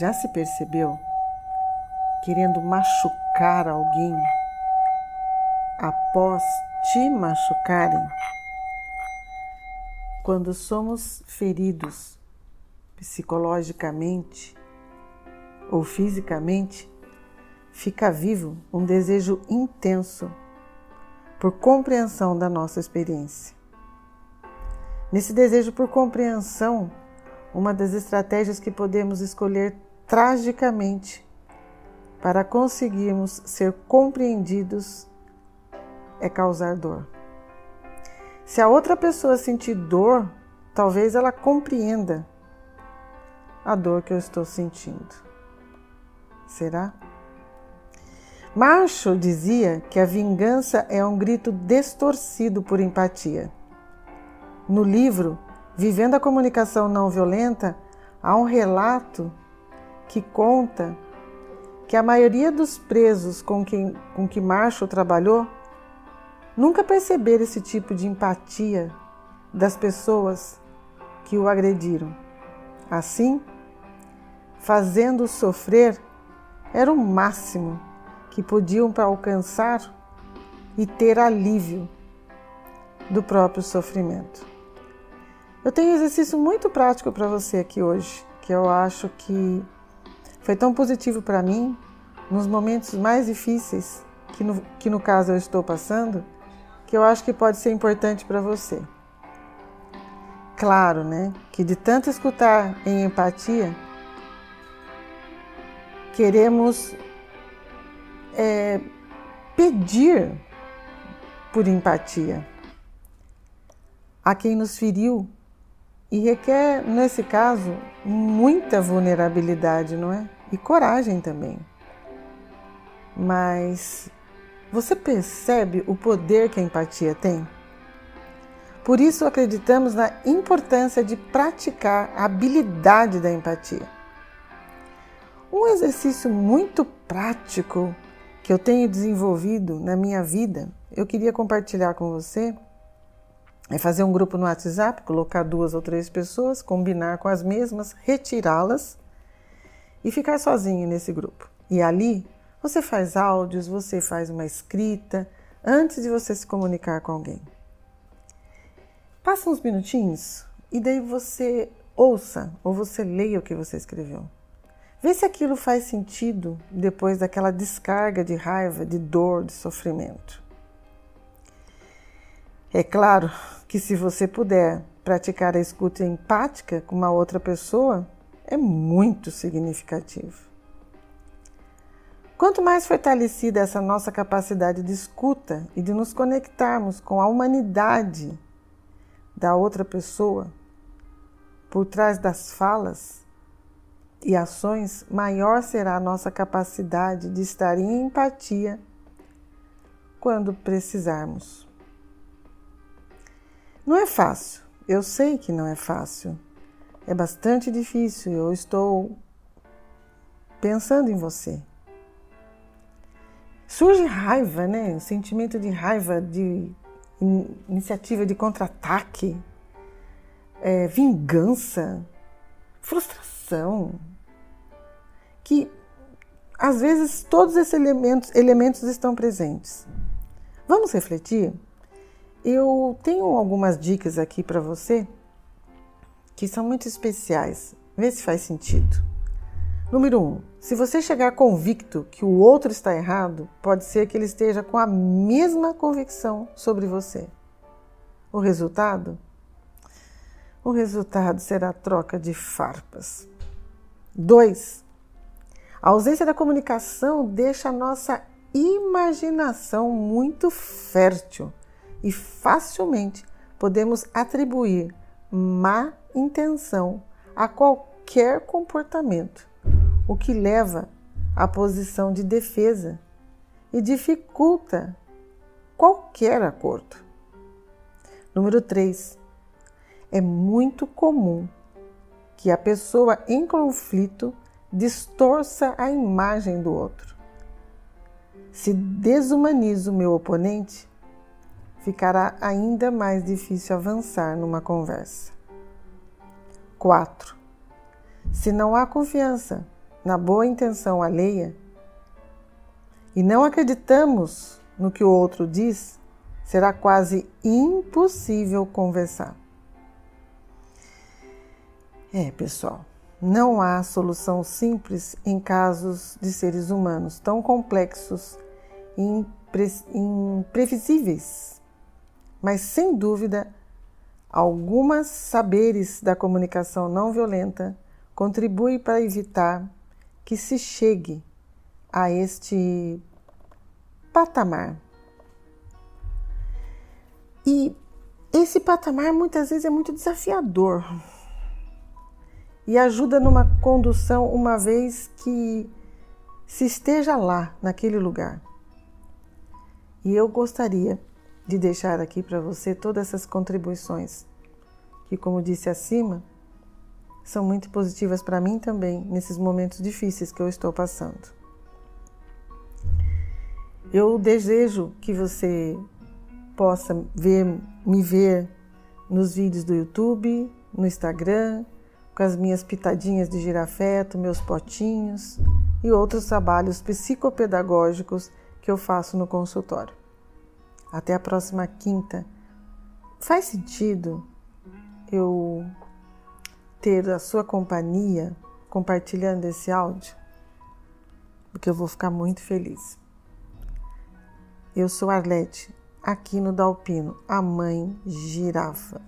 Já se percebeu querendo machucar alguém após te machucarem? Quando somos feridos psicologicamente ou fisicamente, fica vivo um desejo intenso por compreensão da nossa experiência. Nesse desejo por compreensão, uma das estratégias que podemos escolher tragicamente para conseguirmos ser compreendidos é causar dor. Se a outra pessoa sentir dor, talvez ela compreenda a dor que eu estou sentindo. Será? Marshall dizia que a vingança é um grito distorcido por empatia. No livro Vivendo a Comunicação Não Violenta, há um relato que conta que a maioria dos presos com, quem, com que Marshall trabalhou nunca perceberam esse tipo de empatia das pessoas que o agrediram. Assim, fazendo sofrer era o máximo que podiam alcançar e ter alívio do próprio sofrimento. Eu tenho um exercício muito prático para você aqui hoje, que eu acho que foi tão positivo para mim nos momentos mais difíceis que no, que no caso eu estou passando, que eu acho que pode ser importante para você. Claro, né, que de tanto escutar em empatia, queremos é, pedir por empatia a quem nos feriu e requer, nesse caso, muita vulnerabilidade, não é? E coragem também. Mas você percebe o poder que a empatia tem? Por isso acreditamos na importância de praticar a habilidade da empatia. Um exercício muito prático que eu tenho desenvolvido na minha vida, eu queria compartilhar com você é fazer um grupo no WhatsApp, colocar duas ou três pessoas, combinar com as mesmas, retirá-las e ficar sozinho nesse grupo. E ali você faz áudios, você faz uma escrita antes de você se comunicar com alguém. Passa uns minutinhos e daí você ouça ou você leia o que você escreveu. Vê se aquilo faz sentido depois daquela descarga de raiva, de dor, de sofrimento. É claro que se você puder praticar a escuta empática com uma outra pessoa, é muito significativo. Quanto mais fortalecida essa nossa capacidade de escuta e de nos conectarmos com a humanidade da outra pessoa, por trás das falas e ações, maior será a nossa capacidade de estar em empatia quando precisarmos. Não é fácil, eu sei que não é fácil. É bastante difícil, eu estou pensando em você. Surge raiva, né? O sentimento de raiva, de iniciativa de contra-ataque, é, vingança, frustração. Que às vezes todos esses elementos, elementos estão presentes. Vamos refletir? Eu tenho algumas dicas aqui para você que são muito especiais. Vê se faz sentido. Número 1. Um, se você chegar convicto que o outro está errado, pode ser que ele esteja com a mesma convicção sobre você. O resultado? O resultado será troca de farpas. 2. A ausência da comunicação deixa a nossa imaginação muito fértil e facilmente podemos atribuir má intenção a qualquer comportamento, o que leva à posição de defesa e dificulta qualquer acordo. Número 3. É muito comum que a pessoa em conflito distorça a imagem do outro. Se desumaniza o meu oponente, ficará ainda mais difícil avançar numa conversa. 4. Se não há confiança, na boa intenção alheia e não acreditamos no que o outro diz, será quase impossível conversar. É, pessoal, não há solução simples em casos de seres humanos tão complexos e imprevisíveis. Mas, sem dúvida, algumas saberes da comunicação não violenta contribuem para evitar que se chegue a este patamar. E esse patamar muitas vezes é muito desafiador e ajuda numa condução uma vez que se esteja lá, naquele lugar. E eu gostaria de deixar aqui para você todas essas contribuições, que, como disse acima, são muito positivas para mim também nesses momentos difíceis que eu estou passando. Eu desejo que você possa ver, me ver nos vídeos do YouTube, no Instagram, com as minhas pitadinhas de girafeto, meus potinhos e outros trabalhos psicopedagógicos que eu faço no consultório. Até a próxima quinta. Faz sentido eu ter a sua companhia compartilhando esse áudio? Porque eu vou ficar muito feliz. Eu sou Arlete, aqui no Dalpino, a mãe girafa.